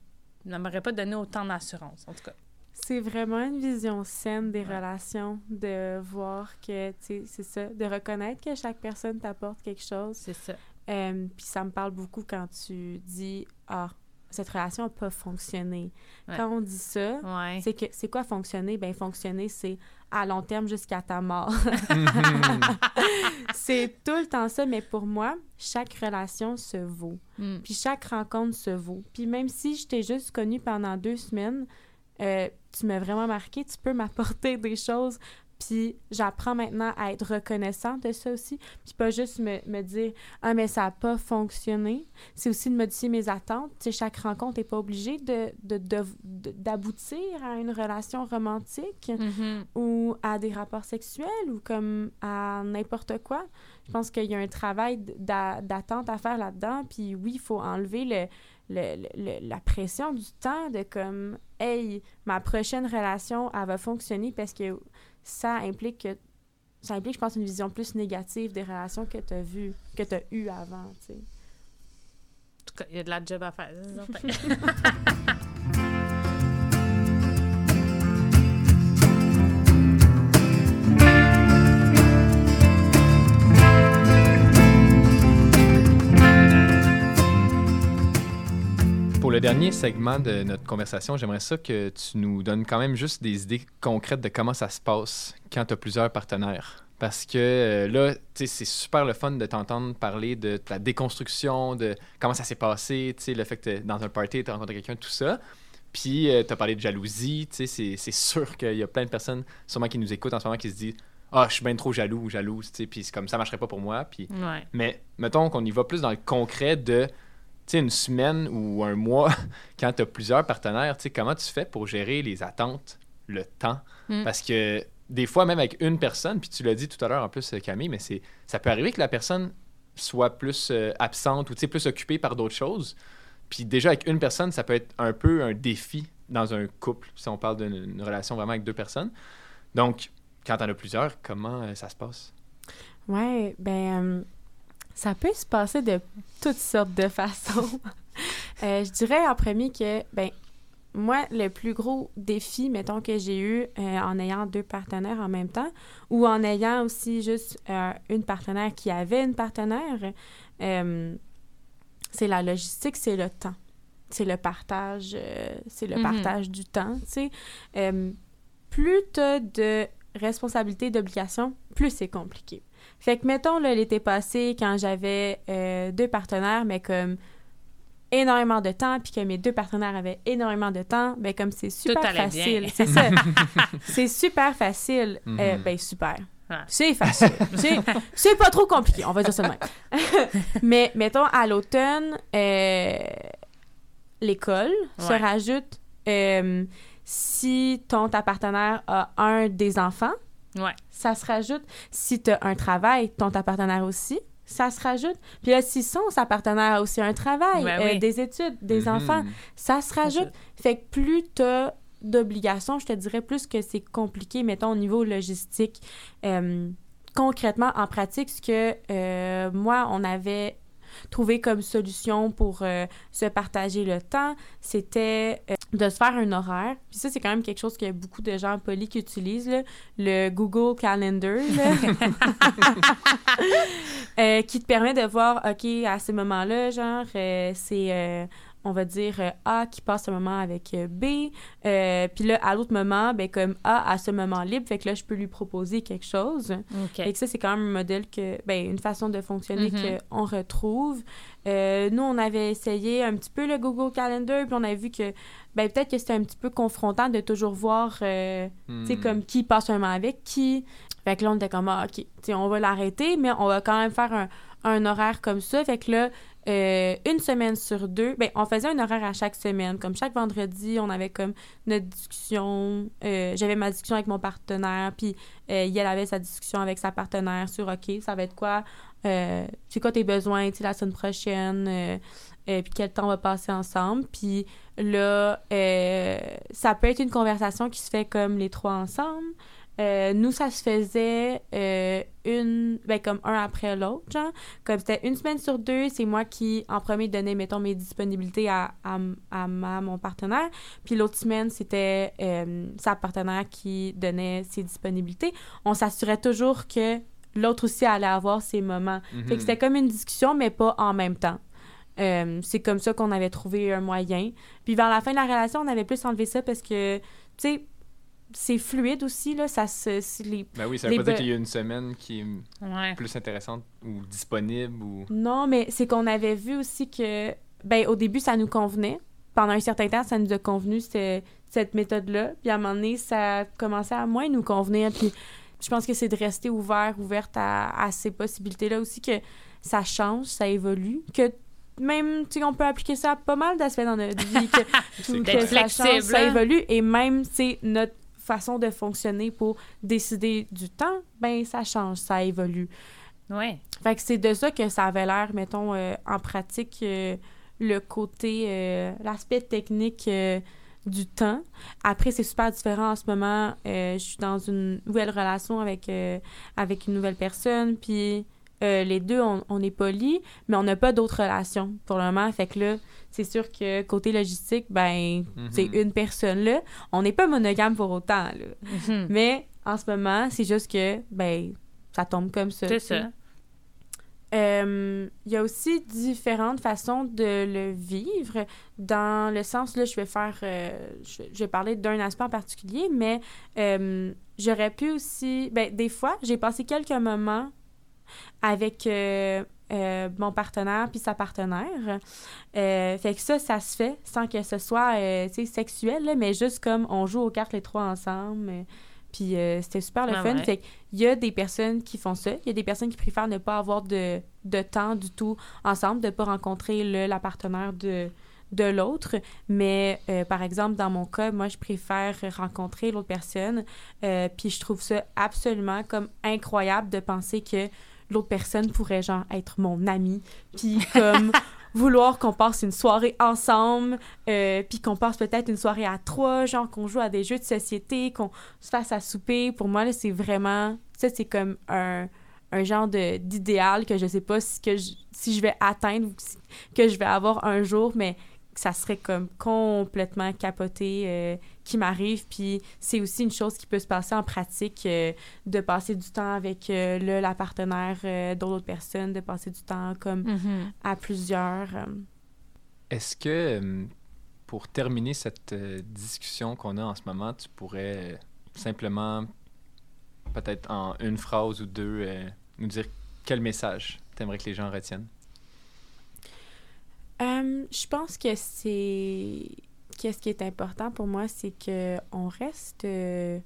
ne m'aurait pas donné autant d'assurance, en tout cas. C'est vraiment une vision saine des relations, de voir que, tu sais, c'est ça, de reconnaître que chaque personne t'apporte quelque chose. C'est ça. Euh, Puis ça me parle beaucoup quand tu dis Ah, cette relation n'a pas fonctionné. Ouais. Quand on dit ça, Ouais. c'est que c'est quoi fonctionner? Ben fonctionner, c'est à long terme jusqu'à ta mort. c'est tout le temps ça, mais pour moi, chaque relation se vaut. Mm. Puis chaque rencontre se vaut. Puis même si je t'ai juste connue pendant deux semaines, euh, tu m'as vraiment marqué, tu peux m'apporter des choses. Puis j'apprends maintenant à être reconnaissante de ça aussi. Puis pas juste me, me dire « Ah, mais ça n'a pas fonctionné ». C'est aussi de modifier mes attentes. Tu sais, chaque rencontre n'est pas obligée de, de- de- de- d'aboutir à une relation romantique Mhm. ou à des rapports sexuels ou comme à n'importe quoi. Je pense qu'il y a un travail d'a- d'attente à faire là-dedans. Puis oui, il faut enlever le, le- le- le- la pression du temps de comme, hey, ma prochaine relation, elle va fonctionner parce que ça implique que. Ça implique, je pense, une vision plus négative des relations que tu as vues, que tu as eues avant, tu sais. En tout cas, il y a de la job à faire. le dernier segment de notre conversation, j'aimerais ça que tu nous donnes quand même juste des idées concrètes de comment ça se passe quand tu as plusieurs partenaires. Parce que euh, là, c'est super le fun de t'entendre parler de ta déconstruction, de comment ça s'est passé, le fait que dans un party, tu as rencontré quelqu'un, tout ça. Puis, tu as parlé de jalousie, c'est- sûr qu'il y a plein de personnes, sûrement qui nous écoutent en ce moment, qui se disent « Ah, je suis bien trop jaloux ou jalouse, tu sais, puis c'est comme ça marcherait pas pour moi. » Puis ouais. mais mettons qu'on y va plus dans le concret de sais, une semaine ou un mois, quand tu as plusieurs partenaires, tu sais, comment tu fais pour gérer les attentes, le temps? Mm. Parce que des fois, même avec une personne, puis tu l'as dit tout à l'heure en plus, Camille, mais c'est ça peut arriver que la personne soit plus euh, absente ou plus occupée par d'autres choses. Puis déjà, avec une personne, ça peut être un peu un défi dans un couple, si on parle d'une une relation vraiment avec deux personnes. Donc, quand t'en as plusieurs, comment euh, ça se passe? Ouais, ben, euh, ça peut se passer de toutes sortes de façons. Euh, je dirais en premier que, ben, moi, le plus gros défi, mettons, que j'ai eu euh, en ayant deux partenaires en même temps, ou en ayant aussi juste euh, une partenaire qui avait une partenaire, euh, c'est la logistique, c'est le temps. C'est le partage, c'est le Mhm. partage du temps, tu sais. Plus t'as de responsabilités, d'obligations, plus c'est compliqué. Fait que, mettons, là, l'été passé, quand j'avais euh, deux partenaires, mais comme énormément de temps, puis que mes deux partenaires avaient énormément de temps, ben comme c'est super facile. C'est ça. c'est super facile. Mhm. Euh, ben super. C'est facile. C'est- c'est pas trop compliqué, on va dire ça de même. mais mettons, à l'automne, euh, l'école se rajoute euh, si ton ta partenaire a un des enfants, Ouais. ça se rajoute. Si tu as un travail, ton ta partenaire aussi, ça se rajoute. Puis là, si son sa partenaire a aussi un travail, Ben euh, oui. des études, des Mhm. enfants, ça se rajoute. Fait que plus tu as d'obligations, je te dirais plus que c'est compliqué, mettons, au niveau logistique. Euh, concrètement, en pratique, ce que euh, moi, on avait trouvé comme solution pour euh, se partager le temps, c'était euh, de se faire un horaire. Puis ça, c'est quand même quelque chose que beaucoup de gens polis qui utilisent, là, le Google Calendar, là. Euh, qui te permet de voir, OK, à ce moment-là, genre, c'est, on va dire, euh, A qui passe un moment avec euh, B. Euh, Puis là, à l'autre moment, ben, comme A a ce moment libre, fait que là, je peux lui proposer quelque chose. Et que ça, c'est quand même un modèle que, ben, une façon de fonctionner Mhm. qu'on retrouve. Nous, on avait essayé un petit peu le Google Calendar, puis on a vu que, ben, peut-être que c'était un petit peu confrontant de toujours voir, tu sais, Hmm. comme qui passe un moment avec qui. Fait que là, on était comme, ah, OK, tu sais, on va l'arrêter, mais on va quand même faire un, un horaire comme ça. Fait que là, euh, une semaine sur deux, ben, on faisait un horaire à chaque semaine. Comme chaque vendredi, on avait comme notre discussion. euh, J'avais ma discussion avec mon partenaire, puis euh, avait sa discussion avec sa partenaire sur, OK, ça va être quoi? Euh, c'est quoi tes besoins, la semaine prochaine, puis quel temps on va passer ensemble? Puis là, ça peut être une conversation qui se fait comme les trois ensemble. Euh, nous, ça se faisait euh, une, ben, comme un après l'autre, genre. Comme c'était une semaine sur deux, c'est moi qui, en premier, donnais, mettons, mes disponibilités à, à, à ma, mon partenaire. Puis l'autre semaine, c'était euh, sa partenaire qui donnait ses disponibilités. On s'assurait toujours que l'autre aussi allait avoir ses moments. Fait que c'était comme une discussion, mais pas en même temps. Euh, c'est comme ça qu'on avait trouvé un moyen. Puis vers la fin de la relation, on avait plus enlevé ça parce que, tu sais, c'est fluide aussi, là. Ça se. les... Ben oui, ça les veut pas dire qu'il y a une semaine qui est Ouais. plus intéressante ou disponible ou. Non, mais c'est qu'on avait vu aussi que, ben, au début, ça nous convenait. Pendant un certain temps, ça nous a convenu, ce- cette méthode-là. Puis à un moment donné, ça a commencé à moins nous convenir. Puis je pense que c'est de rester ouvert, ouverte à, à ces possibilités-là aussi, que ça change, ça évolue. Que même, tu sais, on peut appliquer ça à pas mal d'aspects dans notre vie. Que, C'est que D'être ça change, flexible, ça hein? évolue. Et même, c'est notre façon de fonctionner pour décider du temps, ben ça change, ça évolue. Ouais. Fait que c'est de ça que ça avait l'air, mettons, euh, en pratique, euh, le côté, euh, l'aspect technique du temps. Après, c'est super différent en ce moment. Je suis dans une nouvelle relation avec, avec une nouvelle personne, puis euh, les deux, on, on est polis, mais on n'a pas d'autres relations pour le moment. Fait que là, c'est sûr que côté logistique, ben, Mhm. c'est une personne là. On n'est pas monogame pour autant, là. Mhm. Mais en ce moment, c'est juste que, ben, ça tombe comme ça. C'est ça. Euh, Il y a aussi différentes façons de le vivre, dans le sens, là, je vais faire, euh, je, je vais parler d'un aspect en particulier, mais euh, j'aurais pu aussi, ben, des fois, j'ai passé quelques moments avec euh, euh, mon partenaire puis sa partenaire. Euh, fait que ça, ça se fait sans que ce soit, sexuel, là, mais juste comme on joue aux cartes les trois ensemble. puis c'était super le Ah fun. ouais. Fait qu'il y a des personnes qui font ça. Il y a des personnes qui préfèrent ne pas avoir de, de temps du tout ensemble, de ne pas rencontrer le, la partenaire de, de l'autre. Mais euh, par exemple, dans mon cas, moi, je préfère rencontrer l'autre personne. Euh, puis je trouve ça absolument comme incroyable de penser que l'autre personne pourrait, genre, être mon ami. Puis comme vouloir qu'on passe une soirée ensemble, euh, puis qu'on passe peut-être une soirée à trois, genre qu'on joue à des jeux de société, qu'on se fasse à souper. Pour moi, là, c'est vraiment... Ça, c'est comme un, un genre de- d'idéal que je sais pas si, que je, si je vais atteindre ou si- que je vais avoir un jour, mais ça serait comme complètement capoté euh, qui m'arrive. Puis c'est aussi une chose qui peut se passer en pratique, euh, de passer du temps avec euh, le, la partenaire euh, d'autres personnes, de passer du temps comme Mhm. à plusieurs. euh. Est-ce que, pour terminer cette discussion qu'on a en ce moment, tu pourrais simplement, peut-être en une phrase ou deux, euh, nous dire quel message t'aimerais que les gens retiennent? Euh, je pense que c'est qu'est-ce qui est important pour moi, c'est que on reste euh,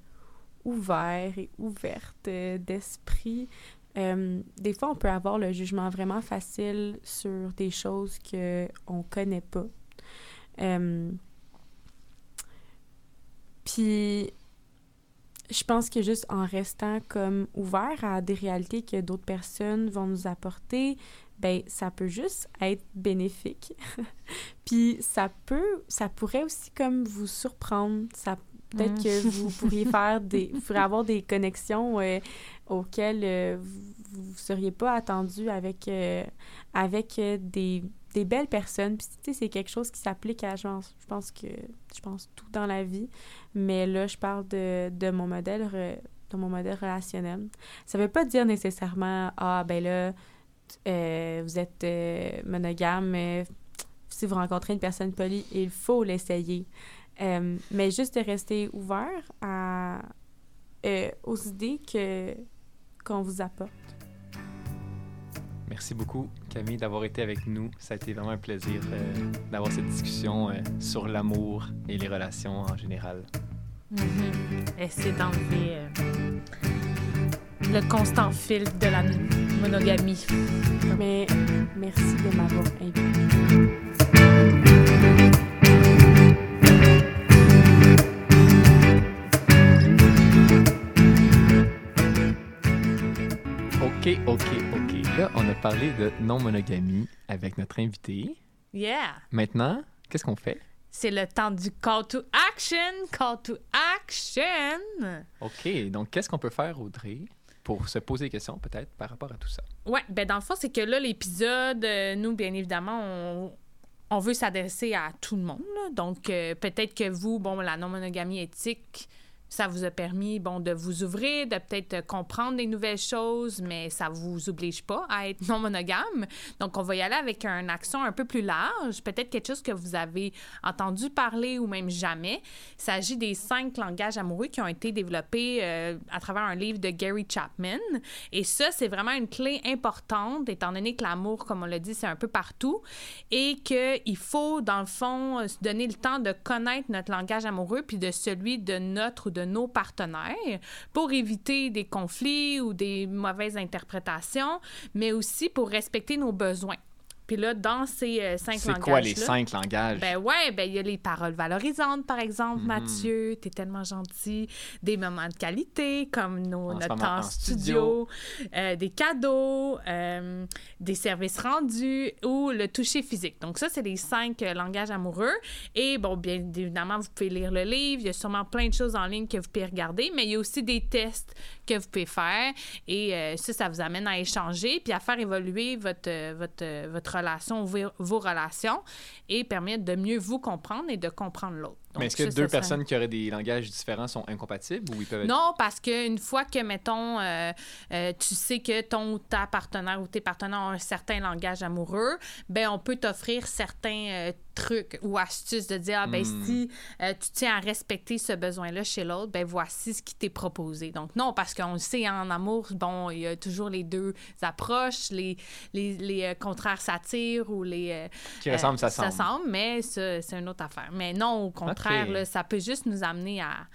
ouvert et ouverte euh, d'esprit. Euh, des fois, on peut avoir le jugement vraiment facile sur des choses que on connaît pas. Puis, je pense que juste en restant comme ouvert à des réalités que d'autres personnes vont nous apporter, ben ça peut juste être bénéfique. Puis ça peut, ça pourrait aussi comme vous surprendre. Ça peut-être que vous pourriez faire des, vous pourriez avoir des connexions euh, auxquelles euh, vous, vous seriez pas attendu avec euh, avec des, des belles personnes. Puis tu sais c'est quelque chose qui s'applique à je pense, je pense que je pense tout dans la vie. Mais là je parle de, de mon modèle de mon modèle relationnel. Ça veut pas dire nécessairement ah ben là euh, vous êtes euh, monogame, euh, si vous rencontrez une personne polie, il faut l'essayer. Euh, mais juste de rester ouvert à, euh, aux idées que, qu'on vous apporte. Merci beaucoup, Camille, d'avoir été avec nous. Ça a été vraiment un plaisir euh, d'avoir cette discussion euh, sur l'amour et les relations en général. Mhm. Essayer d'enlever euh, le constant fil de la monogamie. Mais merci de m'avoir invité. OK, OK, OK. Là, on a parlé de non-monogamie avec notre invité. Yeah! Maintenant, qu'est-ce qu'on fait? C'est le temps du call to action! Call to action! OK, donc qu'est-ce qu'on peut faire, Audrey, pour se poser des questions peut-être par rapport à tout ça? Ouais, ben dans le fond, c'est que là, l'épisode, euh, nous, bien évidemment, on, veut s'adresser à tout le monde. Donc, euh, peut-être que vous, bon, la non-monogamie éthique, ça vous a permis, bon, de vous ouvrir, de peut-être euh, comprendre des nouvelles choses, mais ça vous oblige pas à être non monogame. Donc, on va y aller avec un accent un peu plus large, peut-être quelque chose que vous avez entendu parler ou même jamais. Il s'agit des cinq langages amoureux qui ont été développés euh, à travers un livre de Gary Chapman. Et ça, c'est vraiment une clé importante, étant donné que l'amour, comme on l'a dit, c'est un peu partout, et qu'il faut, dans le fond, euh, se donner le temps de connaître notre langage amoureux, puis de celui de notre de nos partenaires, pour éviter des conflits ou des mauvaises interprétations, mais aussi pour respecter nos besoins. Puis là, dans ces euh, cinq C'est langages quoi les cinq langages? ben ouais, ben il y a les paroles valorisantes, par exemple, Mhm. Mathieu, t'es tellement gentil. Des moments de qualité, comme nos, En notre temps en studio, euh, des cadeaux, euh, des services rendus ou le toucher physique. Donc ça, c'est les cinq langages amoureux. Et bon, bien évidemment, vous pouvez lire le livre. Il y a sûrement plein de choses en ligne que vous pouvez regarder, mais il y a aussi des tests que vous pouvez faire. Et ça, ça vous amène à échanger puis à faire évoluer votre, votre, votre relation, vos, vos relations et permettre de mieux vous comprendre et de comprendre l'autre. Donc, Mais est-ce que ça, deux ça serait- personnes qui auraient des langages différents sont incompatibles ou ils peuvent être... non, parce qu'une fois que, mettons, euh, euh, tu sais que ton ou ta partenaire ou tes partenaires ont un certain langage amoureux, ben on peut t'offrir certains euh, trucs ou astuces de dire, ah, ben Hmm. si euh, tu tiens à respecter ce besoin-là chez l'autre, ben voici ce qui t'est proposé. Donc non, parce qu'on le sait, en amour, bon, il y a toujours les deux approches, les, les, les, euh, contraires s'attirent ou les... euh, Qui ressemblent, ça semble. Ça semble, mais c'est une autre affaire. Mais non, au contraire, là, ça peut juste nous amener à,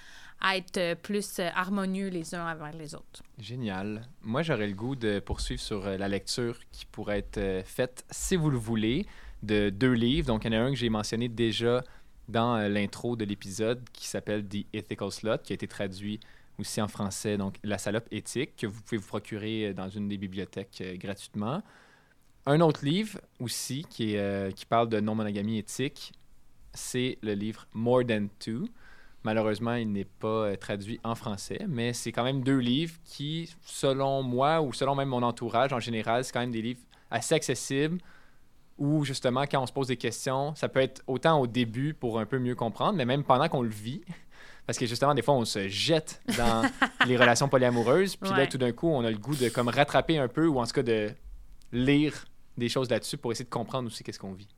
à être plus harmonieux les uns envers les autres. Génial. Moi, j'aurais le goût de poursuivre sur la lecture qui pourrait être faite, si vous le voulez, de deux livres. Donc, il y en a un que j'ai mentionné déjà dans euh, l'intro de l'épisode qui s'appelle The Ethical Slot, qui a été traduit aussi en français, donc La salope éthique, que vous pouvez vous procurer euh, dans une des bibliothèques euh, gratuitement. Un autre livre aussi qui, qui parle de non-monogamie éthique, c'est le livre More Than Two. Malheureusement, il n'est pas traduit en français, mais c'est quand même deux livres qui, selon moi ou selon même mon entourage en général, c'est quand même des livres assez accessibles où justement, quand on se pose des questions, ça peut être autant au début pour un peu mieux comprendre, mais même pendant qu'on le vit. Parce que justement, des fois, on se jette dans les relations polyamoureuses, puis là, tout d'un coup, on a le goût de comme rattraper un peu, ou en tout cas de lire des choses là-dessus pour essayer de comprendre aussi qu'est-ce qu'on vit.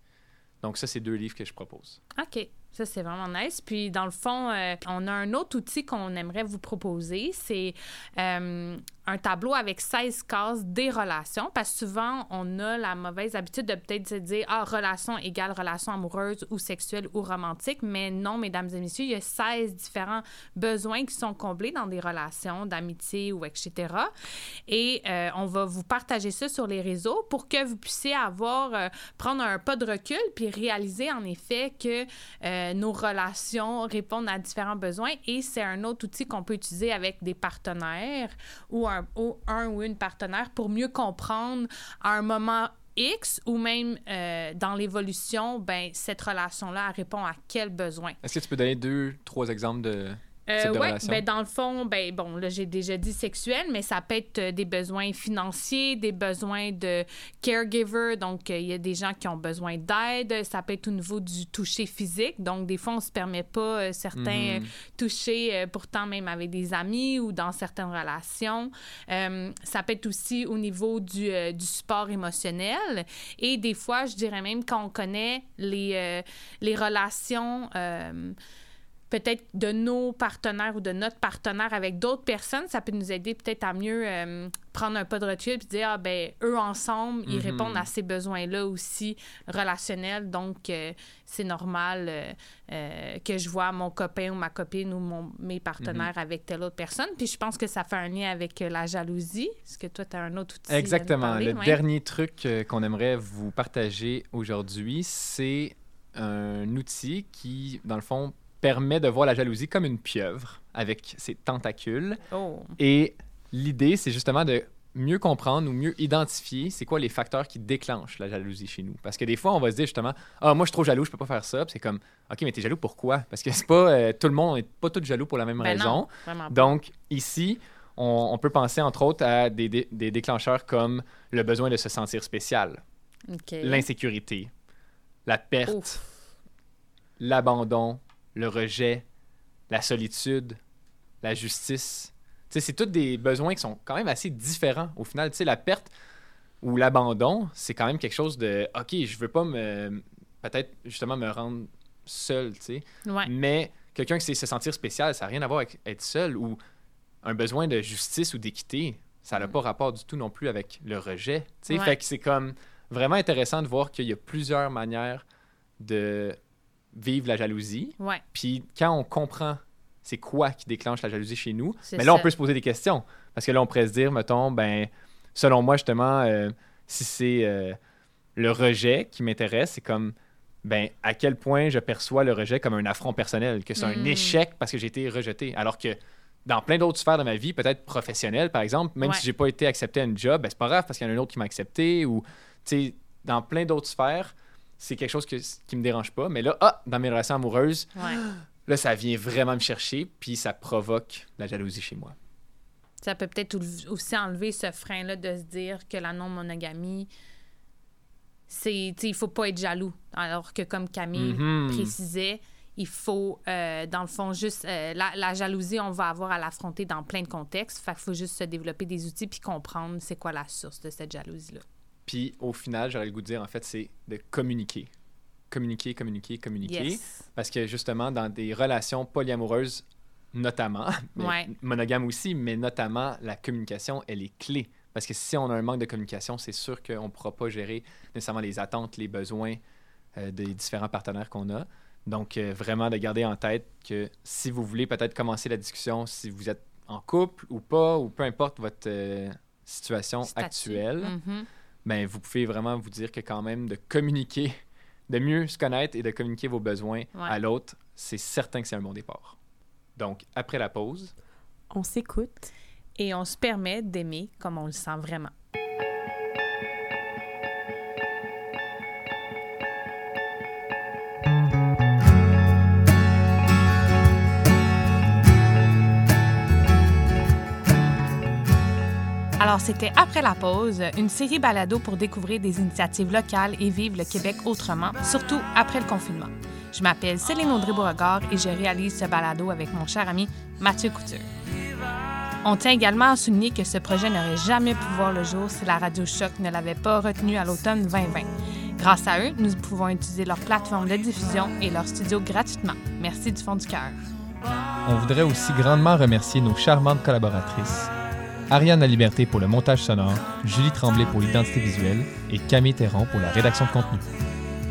Donc ça, c'est deux livres que je propose. OK. Ça, c'est vraiment nice. Puis, dans le fond, euh, on a un autre outil qu'on aimerait vous proposer. C'est euh, un tableau avec 16 cases des relations. Parce que souvent, on a la mauvaise habitude de peut-être se dire Ah, relation égale relation amoureuse ou sexuelle ou romantique. Mais non, mesdames et messieurs, il y a 16 différents besoins qui sont comblés dans des relations d'amitié ou etc. Et euh, on va vous partager ça sur les réseaux pour que vous puissiez avoir, prendre un pas de recul puis réaliser en effet que euh, nos relations répondent à différents besoins. Et c'est un autre outil qu'on peut utiliser avec des partenaires ou un, ou un ou une partenaire pour mieux comprendre à un moment X ou même euh, dans l'évolution, ben, cette relation-là répond à quel besoin. Est-ce que tu peux donner deux, trois exemples de Euh, relation? ben dans le fond, ben bon, là j'ai déjà dit sexuel, mais ça peut être euh, des besoins financiers, des besoins de caregiver, donc euh, il y a des gens qui ont besoin d'aide, ça peut être au niveau du toucher physique, donc des fois on se permet pas euh, certains toucher, euh, pourtant même avec des amis ou dans certaines relations. Ça peut être aussi au niveau du, du support émotionnel. Et des fois, je dirais même quand on connaît les, les relations peut-être de nos partenaires ou de notre partenaire avec d'autres personnes, ça peut nous aider peut-être à mieux euh, prendre un pas de recul et dire, ah ben, eux ensemble, ils Mhm. répondent à ces besoins-là aussi relationnels. Donc, euh, c'est normal euh, que je vois mon copain ou ma copine ou mon, mes partenaires avec telle autre personne. Puis je pense que ça fait un lien avec la jalousie. Est-ce que toi, tu as un autre outil? Exactement. parler? Le Ouais. dernier truc qu'on aimerait vous partager aujourd'hui, c'est un outil qui, dans le fond, permet de voir la jalousie comme une pieuvre avec ses tentacules. Oh. Et l'idée, c'est justement de mieux comprendre ou mieux identifier c'est quoi les facteurs qui déclenchent la jalousie chez nous. Parce que des fois, on va se dire justement, ah, moi, je suis trop jaloux, je peux pas faire ça. C'est comme, OK, mais t'es jaloux pourquoi? Parce que c'est pas euh, tout le monde n'est pas tout jaloux pour la même Ben raison. non. Donc, ici, on, on peut penser entre autres à des, des déclencheurs comme le besoin de se sentir spécial, l'insécurité, la perte, l'abandon, le rejet, la solitude, la justice. C'est tous des besoins qui sont quand même assez différents. Au final, la perte ou l'abandon, c'est quand même quelque chose de OK, je veux pas me peut-être justement me rendre seul, tu sais. Ouais. Mais quelqu'un qui sait se sentir spécial, ça n'a rien à voir avec être seul ou un besoin de justice ou d'équité. Ça n'a pas rapport du tout non plus avec le rejet. tu sais. Ouais. Fait que c'est comme vraiment intéressant de voir qu'il y a plusieurs manières de vivre la jalousie. Ouais. Puis quand on comprend c'est quoi qui déclenche la jalousie chez nous, mais là, on peut se poser des questions. Parce que là, on pourrait se dire, mettons, ben, selon moi, justement, euh, si c'est euh, le rejet qui m'intéresse, c'est comme, ben, à quel point je perçois le rejet comme un affront personnel, que c'est un Mm. échec parce que j'ai été rejeté. Alors que dans plein d'autres sphères de ma vie, peut-être professionnelle, par exemple, même Ouais. si j'ai pas été accepté à une job, ben, c'est pas grave parce qu'il y en a un autre qui m'a accepté ou, tu sais, dans plein d'autres sphères, c'est quelque chose que, qui me dérange pas. Mais là, ah, dans mes relations amoureuses, Ouais. là, ça vient vraiment me chercher, puis ça provoque la jalousie chez moi. Ça peut peut-être aussi enlever ce frein-là de se dire que la non-monogamie, c'est, il faut pas être jaloux. Alors que comme Camille Mhm. précisait, il faut, euh, dans le fond, juste euh, la, la jalousie, on va avoir à l'affronter dans plein de contextes. Fait qu'il faut juste se développer des outils puis comprendre c'est quoi la source de cette jalousie-là. Puis au final, j'aurais le goût de dire, en fait, c'est de communiquer. Communiquer, communiquer, communiquer. Yes. Parce que justement, dans des relations polyamoureuses, notamment, mais Ouais. monogames aussi, mais notamment, la communication, elle est clé. Parce que si on a un manque de communication, c'est sûr qu'on ne pourra pas gérer nécessairement les attentes, les besoins euh, des différents partenaires qu'on a. Donc, euh, vraiment de garder en tête que si vous voulez peut-être commencer la discussion, si vous êtes en couple ou pas, ou peu importe votre euh, situation actuelle, Mhm. Ben, vous pouvez vraiment vous dire que quand même de communiquer, de mieux se connaître et de communiquer vos besoins Ouais. à l'autre, c'est certain que c'est un bon départ. Donc, après la pause, On s'écoute. Et on se permet d'aimer comme on le sent vraiment. Alors, c'était Après la pause, une série balado pour découvrir des initiatives locales et vivre le Québec autrement, surtout après le confinement. Je m'appelle Céline Audrey-Beauregard et je réalise ce balado avec mon cher ami Mathieu Couture. On tient également à souligner que ce projet n'aurait jamais pu voir le jour si la Radio Choc ne l'avait pas retenu à l'automne 2020. Grâce à eux, nous pouvons utiliser leur plateforme de diffusion et leur studio gratuitement. Merci du fond du cœur. On voudrait aussi grandement remercier nos charmantes collaboratrices, Ariane La Liberté pour le montage sonore, Julie Tremblay pour l'identité visuelle et Camille Théron pour la rédaction de contenu.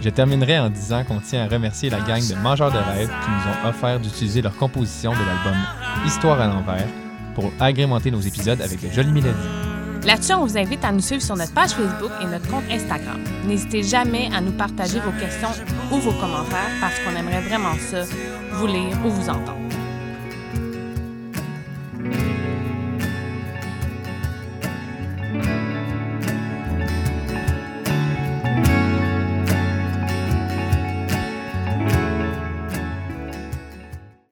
Je terminerai en disant qu'on tient à remercier la gang de Mangeurs de rêves qui nous ont offert d'utiliser leur composition de l'album Histoire à l'envers pour agrémenter nos épisodes avec de jolies mélodies. Là-dessus, on vous invite à nous suivre sur notre page Facebook et notre compte Instagram. N'hésitez jamais à nous partager vos questions ou vos commentaires parce qu'on aimerait vraiment ça, vous lire ou vous entendre.